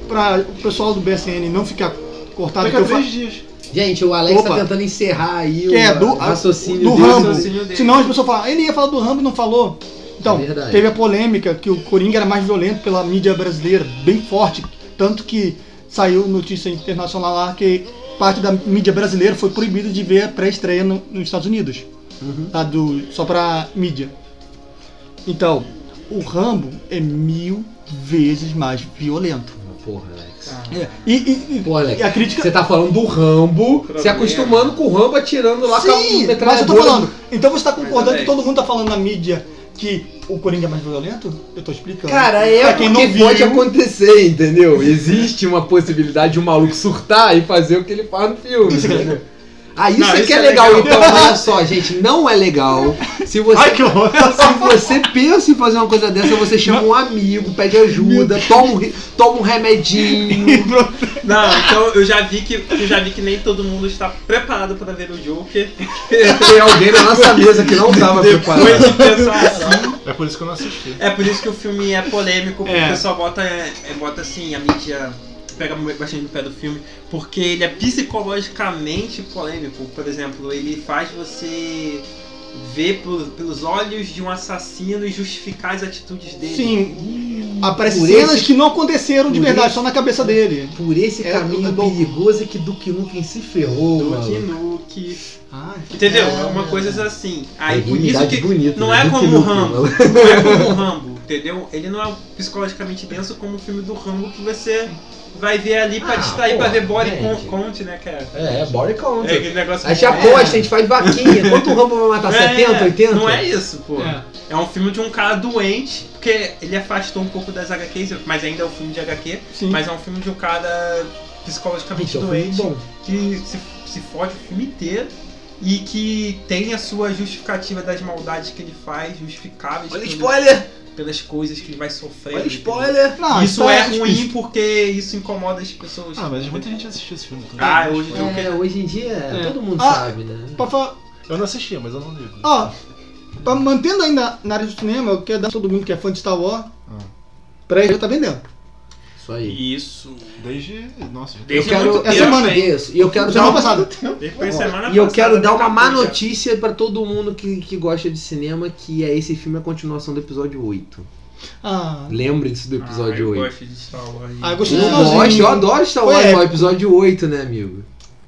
Speaker 4: pra o pessoal do BSN não ficar cortado,
Speaker 6: Daqui
Speaker 4: que
Speaker 6: a três dias.
Speaker 3: Gente, o Alex tá
Speaker 4: Opa.
Speaker 3: tentando encerrar aí
Speaker 4: Que
Speaker 3: o
Speaker 4: é do-
Speaker 3: o raciocínio
Speaker 4: do
Speaker 3: dele.
Speaker 4: Rambo.
Speaker 2: raciocínio dele.
Speaker 4: Senão as pessoas falam, ele ia falar do Rambo e não falou. Então,
Speaker 3: É
Speaker 4: teve a polêmica que o Coringa era mais violento pela mídia brasileira, bem forte. Tanto que saiu notícia internacional lá que parte da mídia brasileira foi proibida de ver a pré-estreia no- nos Estados Unidos.
Speaker 3: Uhum.
Speaker 4: Tá? Do, só pra mídia. Então, o Rambo é mil vezes mais violento.
Speaker 3: Porra, Alex.
Speaker 2: Ah.
Speaker 4: É, E, e- e-
Speaker 3: Pô, Alex,
Speaker 4: e a crítica.
Speaker 3: você tá falando do Rambo,
Speaker 2: Problema.
Speaker 3: se acostumando com o Rambo atirando lá com a
Speaker 4: Sim, mas eu tô falando. Então você tá concordando que todo mundo tá falando na mídia que o Coringa é mais violento? Eu tô explicando.
Speaker 3: Cara, é
Speaker 4: Pra quem
Speaker 3: porque
Speaker 4: não viu,
Speaker 3: pode acontecer, entendeu? Existe uma possibilidade de um maluco surtar e fazer o que ele faz no filme.
Speaker 4: Isso é
Speaker 3: entendeu? Ah, isso,
Speaker 2: Não,
Speaker 3: é
Speaker 2: isso
Speaker 3: que é
Speaker 2: é
Speaker 3: legal.
Speaker 2: legal.
Speaker 3: Então, olha só, gente, não é legal. Se você,
Speaker 4: Ai, que horror!
Speaker 3: se você pensa em fazer uma coisa dessa, você chama um amigo, pede ajuda, toma um, toma um remedinho.
Speaker 2: Não, então eu já vi que eu já vi que nem todo mundo está preparado para ver o Joker.
Speaker 3: Tem alguém na nossa mesa que não tava preparado.
Speaker 2: Depois de pensar assim.
Speaker 6: É por isso que eu não assisti.
Speaker 2: É por isso que o filme é polêmico, porque
Speaker 4: É.
Speaker 2: o pessoal bota, é, bota assim, a mídia pega bastante no pé do filme, porque ele é psicologicamente polêmico. Por exemplo, ele faz você ver por- pelos olhos de um assassino e justificar as atitudes dele.
Speaker 4: Sim, aparecem
Speaker 3: Por
Speaker 4: cenas
Speaker 3: esse-
Speaker 4: que não aconteceram de verdade,
Speaker 3: esse-
Speaker 4: só na cabeça dele.
Speaker 3: Por esse
Speaker 4: É,
Speaker 3: caminho
Speaker 4: é do-
Speaker 3: perigoso é que Duke Nukem se ferrou,
Speaker 2: Duke
Speaker 3: mano.
Speaker 2: Nuke.
Speaker 4: Ah,
Speaker 2: Entendeu?
Speaker 5: É.
Speaker 2: É uma coisa assim. Aí
Speaker 3: É
Speaker 2: por isso que
Speaker 3: bonita,
Speaker 2: não
Speaker 3: né?
Speaker 2: é
Speaker 3: Duke
Speaker 2: como o
Speaker 3: Nukem,
Speaker 2: Rambo. Não é como o Rambo, entendeu? Ele não é psicologicamente denso como o filme do Rambo que você vai ver ali pra
Speaker 3: Ah,
Speaker 2: distrair,
Speaker 3: pô,
Speaker 2: pra ver body
Speaker 3: gente.
Speaker 2: con- count, né, cara?
Speaker 3: É, body count.
Speaker 2: É aquele negócio
Speaker 3: A gente
Speaker 2: é,
Speaker 3: aposta, a gente faz vaquinha. Quanto o Rambo vai matar?
Speaker 2: é,
Speaker 3: 70, 80?
Speaker 2: Não é isso, pô.
Speaker 4: É.
Speaker 2: É. um filme de um cara doente, porque ele afastou um pouco das HQs, mas ainda é um filme de HQ,
Speaker 4: sim.
Speaker 2: mas é um filme de um cara psicologicamente
Speaker 3: é um
Speaker 2: doente
Speaker 3: bom.
Speaker 2: que se, se fode o filme inteiro e que tem a sua justificativa das maldades que ele faz, justificáveis
Speaker 3: Olha spoiler!
Speaker 2: Pelas coisas que ele vai sofrer.
Speaker 3: Olha spoiler!
Speaker 4: Não,
Speaker 2: isso é
Speaker 4: explícito.
Speaker 2: ruim porque isso incomoda as pessoas.
Speaker 6: Ah, mas muita gente assistiu esse filme. também.
Speaker 2: Ah, hoje em dia
Speaker 3: É, hoje em dia,
Speaker 4: É.
Speaker 3: todo mundo
Speaker 4: Ah.
Speaker 3: sabe, né?
Speaker 4: Pra falar-
Speaker 6: Eu não assisti, mas eu não ligo.
Speaker 4: Ó, pra- mantendo ainda na área do cinema, eu quero dar todo mundo que é fã de Star Wars.
Speaker 6: Ah.
Speaker 4: Pra ele tá vendendo.
Speaker 3: Isso aí.
Speaker 2: Isso.
Speaker 6: Desde. Nossa,
Speaker 2: Desde
Speaker 3: eu quero,
Speaker 2: muito
Speaker 4: essa semana?
Speaker 3: Isso, e eu quero dar
Speaker 4: Semana
Speaker 3: uma,
Speaker 4: passada.
Speaker 2: Desde foi semana
Speaker 3: e eu
Speaker 2: passada,
Speaker 3: quero dar uma má notícia pra todo mundo que, que gosta de cinema, que é esse filme é a continuação do episódio 8.
Speaker 4: Ah,
Speaker 3: Lembre-se do
Speaker 2: Ah,
Speaker 3: episódio
Speaker 2: eu
Speaker 3: 8.
Speaker 2: gosto de Star Wars.
Speaker 4: Ah, eu
Speaker 3: Eu
Speaker 4: gostei
Speaker 3: gosto, eu adoro Star
Speaker 4: Foi
Speaker 3: Wars, mas episódio 8, né, amigo?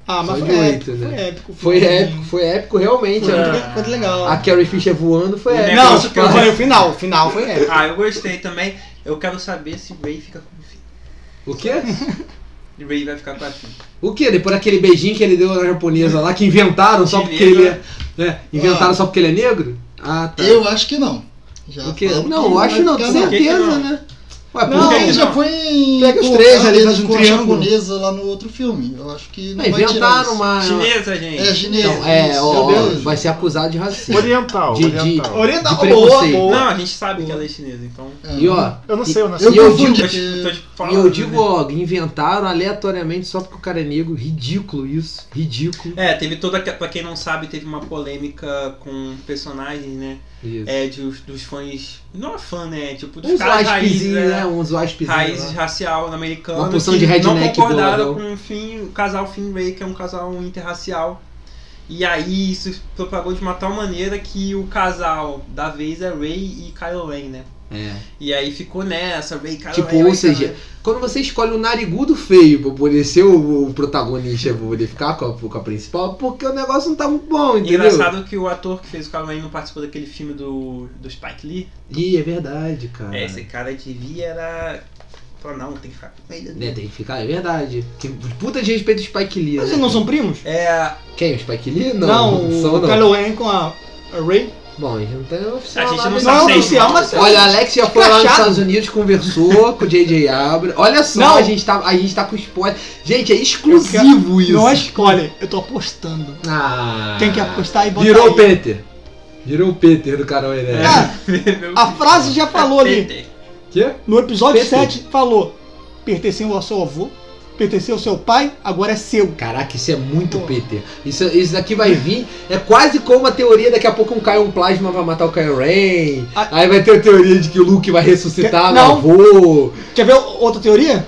Speaker 4: ah, mas foi
Speaker 3: de
Speaker 4: épico,
Speaker 3: oito,
Speaker 4: foi
Speaker 3: né?
Speaker 4: épico.
Speaker 3: Foi épico, foi épico realmente.
Speaker 4: Foi, muito- foi muito legal.
Speaker 3: a Carrie Fisher voando foi épico.
Speaker 4: Não,
Speaker 2: eu-
Speaker 4: eu falei o final, o final foi épico.
Speaker 2: Ah, eu gostei também. Eu quero saber se o Ray fica com o.
Speaker 3: O quê?
Speaker 2: O Ray vai ficar com a.
Speaker 3: O quê? Depois daquele beijinho que ele deu na japonesa lá, que inventaram só porque ele é. né? Inventaram
Speaker 5: Ah.
Speaker 3: só porque ele é negro? Ah, tá.
Speaker 5: Eu acho que não. Já
Speaker 3: O Não, eu acho não, com certeza,
Speaker 2: não?
Speaker 3: né? Ué,
Speaker 4: Não,
Speaker 5: ele já foi em.
Speaker 4: Pega os três ali, faz um triângulo.
Speaker 5: japonesa lá no outro filme. Eu acho que não
Speaker 3: Não,
Speaker 5: vai tirar isso.
Speaker 3: uma.
Speaker 2: Chinesa, gente.
Speaker 5: É chinês.
Speaker 3: Então, é,
Speaker 5: isso,
Speaker 3: ó,
Speaker 5: Deus.
Speaker 3: vai ser acusado de racismo.
Speaker 6: Oriental,
Speaker 3: De- de-
Speaker 6: oriental.
Speaker 4: Oriental,
Speaker 3: De
Speaker 4: boa,
Speaker 3: preconceito.
Speaker 4: boa.
Speaker 2: Não, a gente sabe que ela é chinesa, então.
Speaker 5: É.
Speaker 3: E ó,
Speaker 6: Eu não sei, eu não sei.
Speaker 3: e eu digo, e
Speaker 2: falando,
Speaker 3: eu digo, ó, inventaram aleatoriamente só porque o cara é negro. Ridículo isso. Ridículo.
Speaker 2: É, teve toda. que- Pra quem não sabe, teve uma polêmica com personagens, né?
Speaker 3: Isso.
Speaker 2: É, de, os- dos fãs. Não é fã, né? Tipo, dos
Speaker 3: Uns
Speaker 2: caras raízes, né?
Speaker 3: né? Uns
Speaker 2: raízes
Speaker 3: lá.
Speaker 2: racial americano
Speaker 3: Uma porção de
Speaker 2: não
Speaker 3: redneck
Speaker 2: concordaram
Speaker 3: boladão.
Speaker 2: com o, Finn, o casal Finn Ray, que é um casal interracial. E aí isso propagou de uma tal maneira que o casal da vez é Ray e Kylo Ren, né?
Speaker 3: É.
Speaker 2: E aí ficou nessa, Ray, Kylo
Speaker 3: Tipo,
Speaker 2: Ren,
Speaker 3: ou seja. Quando você escolhe o narigudo feio pra poder ser o, o protagonista, pra poder ficar com a, com a principal, porque o negócio não tá muito bom,
Speaker 2: E
Speaker 3: entendeu?
Speaker 2: engraçado que o ator que fez o Kylo Ren não participou daquele filme do, do Spike Lee.
Speaker 3: Ih, é verdade, cara.
Speaker 2: É, esse cara devia era Fala, não, tem que ficar com ele.
Speaker 3: Né, tem que ficar, é verdade. Que puta de respeito ao Spike Lee.
Speaker 4: Mas
Speaker 3: né?
Speaker 4: vocês não são primos?
Speaker 2: É.
Speaker 3: Quem? O Spike Lee? Não,
Speaker 4: Não,
Speaker 3: são
Speaker 4: o
Speaker 3: não.
Speaker 4: Kylo Ren com a, a Ray.
Speaker 3: Bom, a gente não tem oficial
Speaker 2: A gente não
Speaker 3: ainda.
Speaker 2: sabe é
Speaker 4: oficial, mas-
Speaker 3: Olha, a Alex já foi lá nos. Estados Unidos, conversou com o J.J. Abrams. Olha só,
Speaker 4: Não.
Speaker 3: a gente, tá, a gente tá com spoiler. Gente, é exclusivo isso.
Speaker 4: Não é spoiler, eu tô apostando.
Speaker 3: Ah,
Speaker 4: Tem que apostar e botar
Speaker 3: Virou o Peter. Virou o Peter do Carol né?
Speaker 4: Ah, a frase já falou ali.
Speaker 3: Quê?
Speaker 4: No episódio
Speaker 3: Peter.
Speaker 4: 7 falou: pertenceu ao seu avô, pertenceu ao seu pai, agora é seu.
Speaker 3: Caraca, isso é muito Peter. Isso, isso daqui vai vir. É quase como a teoria: daqui a pouco um Caio um Plasma vai matar o Kylo Ren.
Speaker 4: Ah.
Speaker 3: Aí vai ter a teoria de que o Luke vai ressuscitar o avô.
Speaker 4: Quer ver outra teoria?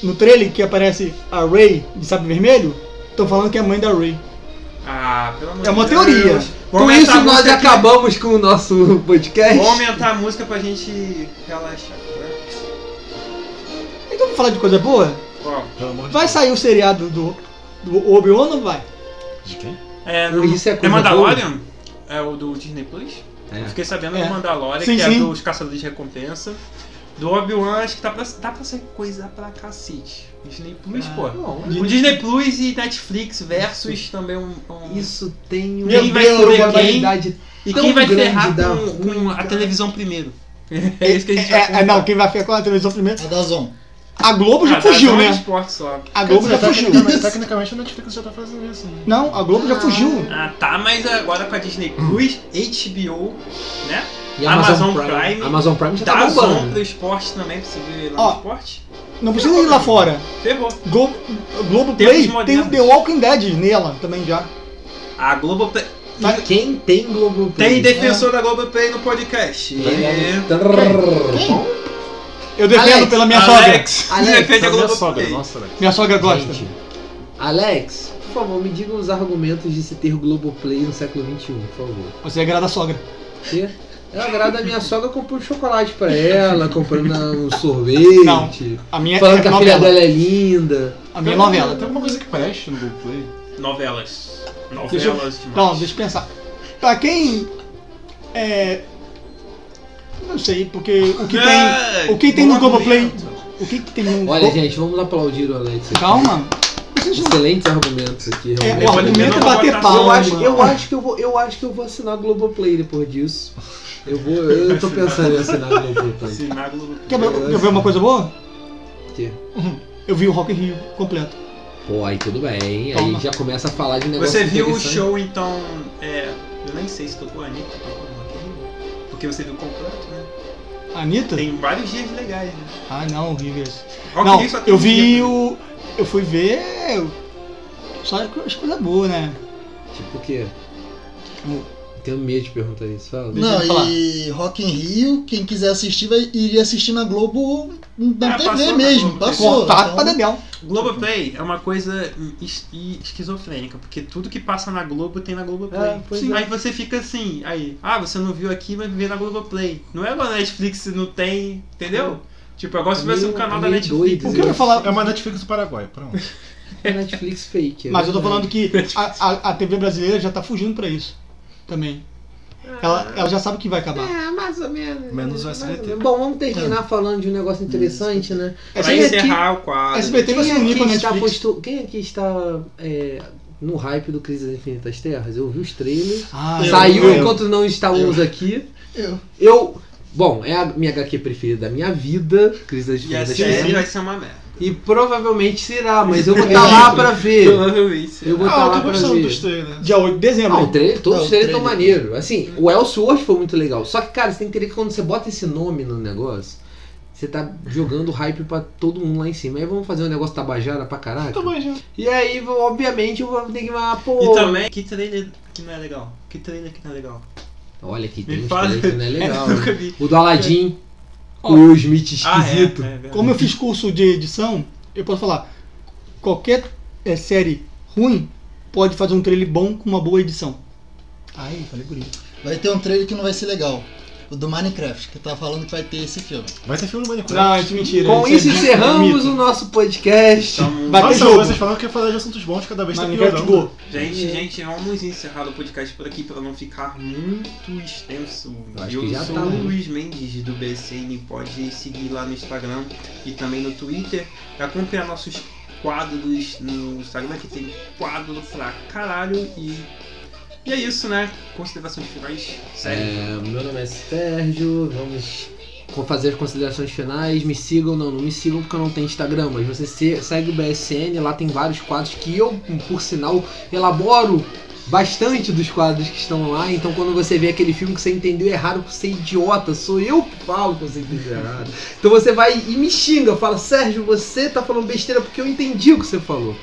Speaker 4: No trailer que aparece a Ray de sabre vermelho, estão falando que é a mãe da Ray.
Speaker 2: Ah, pelo amor
Speaker 4: É uma
Speaker 2: de Deus.
Speaker 4: teoria.
Speaker 2: Vou
Speaker 3: Com
Speaker 2: aumentar
Speaker 3: isso, nós
Speaker 2: música aqui.
Speaker 3: acabamos com o nosso podcast.
Speaker 2: Vou aumentar a música pra gente relaxar. tá?
Speaker 4: Então vamos falar de coisa boa?
Speaker 2: Qual?
Speaker 6: Pelo amor de
Speaker 4: Vai sair o seriado do, do Obi-Wan ou não vai?
Speaker 6: De quem?
Speaker 2: É,
Speaker 3: Não, isso é
Speaker 2: é
Speaker 3: coisa
Speaker 2: Mandalorian? É o do Disney Plus?
Speaker 3: É.
Speaker 2: Fiquei sabendo
Speaker 4: É.
Speaker 2: do Mandalorian,
Speaker 4: Sim,
Speaker 2: que
Speaker 4: sim.
Speaker 2: é dos Caçadores de Recompensa. Do Obi-Wan, acho que tá pra, tá pra ser coisa pra cacete. Disney Plus,
Speaker 4: Ah,
Speaker 2: pô.
Speaker 3: Bom,
Speaker 2: O Disney Plus e Netflix versus também um. um-
Speaker 3: Isso tem
Speaker 4: Meu
Speaker 3: uma
Speaker 2: Deus,
Speaker 3: probabilidade
Speaker 2: E
Speaker 3: tão
Speaker 2: quem vai ferrar
Speaker 3: da
Speaker 2: com, com a televisão primeiro? É isso que a gente
Speaker 4: É,
Speaker 2: vai
Speaker 4: é, não, quem vai ficar com a televisão primeiro?
Speaker 5: A Dazon.
Speaker 4: A Globo já
Speaker 2: Ah,
Speaker 4: fugiu,
Speaker 2: tá,
Speaker 4: né?
Speaker 2: Só.
Speaker 4: A Globo já
Speaker 6: dizer,
Speaker 4: fugiu.
Speaker 6: Tecnicamente, tecnicamente a Netflix já tá fazendo isso. Né?
Speaker 4: Não, a Globo já fugiu.
Speaker 2: Ah, tá, mas agora com a Disney Plus, HBO, né?
Speaker 3: E a Amazon,
Speaker 2: Amazon
Speaker 3: Prime.
Speaker 2: Prime,
Speaker 3: Amazon Prime já tá
Speaker 2: Dazon
Speaker 3: bombando.
Speaker 2: pro esporte também, pra você ver lá
Speaker 4: Ó.
Speaker 2: no esporte.
Speaker 4: Não precisa ir lá fora.
Speaker 2: Ferrou.
Speaker 4: Globo, Globo Play tem o The Walking Dead nela também já.
Speaker 2: A Globo Play-
Speaker 4: Mas-
Speaker 3: Quem tem Globo
Speaker 2: Tem defensor da Globo Play no podcast.
Speaker 4: Eu defendo
Speaker 3: Alex,
Speaker 4: pela minha sogra.
Speaker 2: Alex,
Speaker 3: Alex,
Speaker 2: defende a
Speaker 6: minha sogra,
Speaker 2: Play.
Speaker 6: nossa, Alex.
Speaker 4: Minha sogra gosta.
Speaker 3: Gente, Alex, por favor, me diga os argumentos de se ter Globoplay no século XXI, por favor.
Speaker 4: Você agrada a sogra.
Speaker 3: Porque eu agrado a minha sogra comprando chocolate pra ela, comprando um sorvete,
Speaker 4: Não. A minha
Speaker 3: falando
Speaker 4: é
Speaker 3: que a filha
Speaker 4: novela.
Speaker 3: dela é linda.
Speaker 4: A minha é
Speaker 6: Tem-
Speaker 4: novela.
Speaker 6: Tem alguma coisa que preste no Google Play?
Speaker 2: Novelas.
Speaker 4: Deixa eu-
Speaker 2: Novelas demais.
Speaker 4: Não, deixa eu pensar. Pra quem. É. Não sei, porque o que
Speaker 2: É,
Speaker 4: tem. O que tem no Globoplay.
Speaker 2: argumento.
Speaker 4: O que, que tem no.
Speaker 3: Olha, gente, vamos aplaudir o Alex. aqui.
Speaker 4: Calma.
Speaker 3: Excelentes argumentos aqui,
Speaker 4: É,
Speaker 3: realmente.
Speaker 4: o argumento é bater palma.
Speaker 3: Eu acho, eu, acho que eu, vou, eu acho que eu vou assinar Globoplay depois disso. Eu vou. Eu tô pensando em assinar Globoplay.
Speaker 2: Assinar a Globo
Speaker 4: Quer ver, quer ver uma coisa boa?
Speaker 3: Quê?
Speaker 4: Eu vi o Rock in Rio completo.
Speaker 3: Pô, aí tudo bem. Aí
Speaker 4: Toma.
Speaker 3: já começa a falar de negócio
Speaker 2: Você viu o show, então. É, eu nem sei se tocou a Anitta, tocou no Rock in Rio. Porque você viu completo, né?
Speaker 4: Anitta?
Speaker 2: Tem vários dias legais, né?
Speaker 4: Ah, não, esse.
Speaker 2: Rock
Speaker 4: Não,
Speaker 2: Rio só tem
Speaker 4: eu vi
Speaker 2: dia,
Speaker 4: o. Eu fui ver. Só as coisas boas, né?
Speaker 3: Tipo o quê?
Speaker 4: O-
Speaker 3: Tenho medo de perguntar isso. Fala.
Speaker 4: Deixa eu falar.
Speaker 5: Não, e Rock in Rio, quem quiser assistir, vai, iria assistir na Globo, na
Speaker 2: Ah,
Speaker 5: TV
Speaker 2: passou na
Speaker 5: mesmo,
Speaker 2: Globo.
Speaker 5: passou.
Speaker 4: Cortado
Speaker 5: então-
Speaker 4: pra.
Speaker 2: Globoplay é uma coisa es- esquizofrênica, porque tudo que passa na Globo tem na Globoplay.
Speaker 3: É, pois
Speaker 2: Sim.
Speaker 3: é.
Speaker 2: Aí você fica assim, aí, ah, você não viu aqui, mas vê na Globoplay. Não é na Netflix, não tem, entendeu? Tipo, agora se
Speaker 3: É
Speaker 2: tivesse um
Speaker 3: meio-
Speaker 2: canal
Speaker 3: é
Speaker 2: da Netflix.
Speaker 3: doido,
Speaker 4: O que eu ia falar.
Speaker 6: É uma Netflix do Paraguai, pronto.
Speaker 3: É Netflix fake. é
Speaker 4: Mas eu tô falando que a, a, a TV brasileira já tá fugindo pra isso. Também. Ela, ela já sabe que vai acabar.
Speaker 3: É, mais ou menos.
Speaker 6: Menos o SBT.
Speaker 3: Bom, vamos terminar falando de um negócio interessante, né?
Speaker 2: Vai
Speaker 3: Quem aqui-
Speaker 2: encerrar o quadro.
Speaker 4: SBT vai se
Speaker 3: Quem
Speaker 4: unir
Speaker 3: aqui,
Speaker 4: com a
Speaker 3: está
Speaker 4: Netflix.
Speaker 3: posto- quem aqui está é, no hype do Crise das Infinitas Terras? Eu vi os trailers.
Speaker 4: Ah,
Speaker 5: Eu-
Speaker 3: Saiu
Speaker 5: eu-
Speaker 3: enquanto não estávamos aqui.
Speaker 5: Eu.
Speaker 3: Eu. Bom, é a minha HQ preferida da minha vida, Crise das
Speaker 2: E a
Speaker 3: Infinitas
Speaker 2: série
Speaker 3: Terras.
Speaker 2: vai ser uma merda.
Speaker 3: E provavelmente será, mas eu vou estar lá pra ver.
Speaker 2: Provavelmente.
Speaker 3: Eu vou
Speaker 6: Ah,
Speaker 3: estar
Speaker 6: eu
Speaker 3: lá
Speaker 6: tô
Speaker 3: pra
Speaker 6: gostando
Speaker 3: ver.
Speaker 6: dos trailers.
Speaker 4: Dia 8 de dezembro.
Speaker 3: Ah, o trailer, todos
Speaker 5: Ah,
Speaker 3: os trailers estão
Speaker 5: trailer.
Speaker 3: maneiros. Assim, o Elseworld foi muito legal. Só que, cara, você tem que entender que quando você bota esse nome no negócio, você tá jogando hype pra todo mundo lá em cima. Aí vamos fazer um negócio tabajara pra caraca.
Speaker 6: Tá.
Speaker 3: E aí, obviamente, eu vou ter que falar, pô.
Speaker 2: E também, que trailer que não é legal? Que trailer que não é legal?
Speaker 3: Olha que
Speaker 2: Me
Speaker 3: tem uns
Speaker 2: fala.
Speaker 3: trailers que não é legal.
Speaker 2: Nunca
Speaker 3: né?
Speaker 2: vi.
Speaker 3: O do Aladdin, o Will Smith esquisito.
Speaker 2: Ah, é, é.
Speaker 4: Como eu fiz curso de edição, eu posso falar: qualquer é, série ruim pode fazer um trailer bom com uma boa edição. Ai, falei bonito.
Speaker 5: Vai ter um trailer que não vai ser legal. O do Minecraft, que tá falando que vai ter esse filme.
Speaker 6: Vai ter filme do Minecraft.
Speaker 4: Não, é mentira.
Speaker 3: Com isso
Speaker 4: é
Speaker 3: encerramos
Speaker 4: mito.
Speaker 3: o nosso podcast.
Speaker 2: Então,
Speaker 4: Vai ter
Speaker 6: Nossa,
Speaker 4: jogo.
Speaker 6: vocês falaram que ia falar de assuntos bons, cada vez tá
Speaker 4: Minecraft
Speaker 6: piorando.
Speaker 4: Go.
Speaker 2: Gente, gente, vamos encerrar o podcast por aqui para não ficar muito extenso. Eu
Speaker 3: já
Speaker 2: sou
Speaker 3: tá,
Speaker 2: o
Speaker 3: né?
Speaker 2: Luiz Mendes do BCN, pode seguir lá no Instagram e também no Twitter. Acompanhar nossos quadros no Instagram, que tem quadro pra caralho e. E é isso, né? Considerações finais? Sério.
Speaker 3: É, meu nome é Sérgio, vamos fazer as considerações finais. Me sigam, não, não me sigam porque eu não tenho Instagram, mas você se- segue o BSN, lá tem vários quadros que eu, por sinal, elaboro bastante dos quadros que estão lá. Então quando você vê aquele filme que você entendeu errado por ser idiota, sou eu que falo que você entendeu errado. Então você vai e me xinga, fala, Sérgio, você tá falando besteira porque eu entendi o que você falou.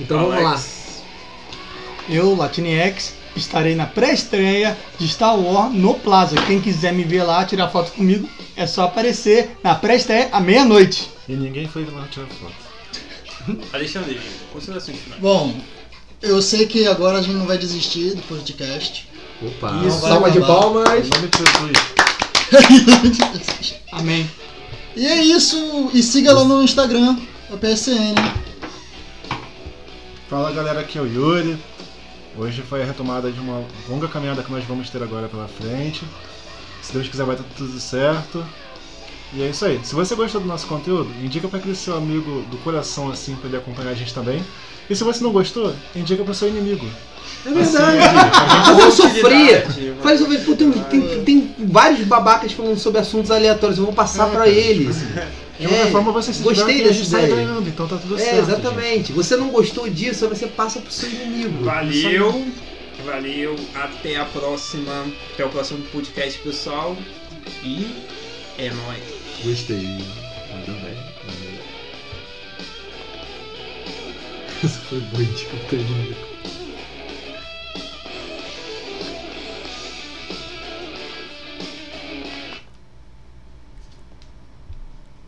Speaker 3: Então vamos lá.
Speaker 2: Alex.
Speaker 4: Eu, Latinex, estarei na pré-estreia de Star Wars no Plaza. Quem quiser me ver lá, tirar foto comigo, é só aparecer na pré-estreia à meia-noite.
Speaker 6: E ninguém foi lá tirar foto.
Speaker 2: Alexandre, considerações finais.
Speaker 5: Bom, eu sei que agora a gente não vai desistir do podcast.
Speaker 3: Opa,
Speaker 5: Isso,
Speaker 3: salva de palmas.
Speaker 6: Em nome de Jesus.
Speaker 4: Amém.
Speaker 5: E é isso. E siga lá no Instagram, a PSN.
Speaker 6: Fala galera, aqui é o Yuri. Hoje foi a retomada de uma longa caminhada que nós vamos ter agora pela frente. Se Deus quiser vai estar tudo certo. E é isso aí. Se você gostou do nosso conteúdo, indica para aquele seu amigo do coração assim para ele acompanhar a gente também. E se você não gostou, indica para seu inimigo.
Speaker 3: É
Speaker 6: Assim,
Speaker 3: verdade.
Speaker 6: a
Speaker 3: Faz eu sofrer. Faz pô, tem, tem, tem vários babacas falando sobre assuntos aleatórios, eu vou passar pra eles.
Speaker 6: De qualquer forma, você se
Speaker 3: gostei
Speaker 6: gente
Speaker 3: dessa
Speaker 6: sai
Speaker 3: ideia.
Speaker 6: ganhando, então tá tudo
Speaker 3: É,
Speaker 6: certo.
Speaker 3: exatamente. Você não gostou disso, você passa pro seu inimigo.
Speaker 2: Valeu, valeu, até a próxima, até o próximo podcast, pessoal. E é nóis.
Speaker 3: Gostei. Mandou bem. Isso foi bom, desculpa.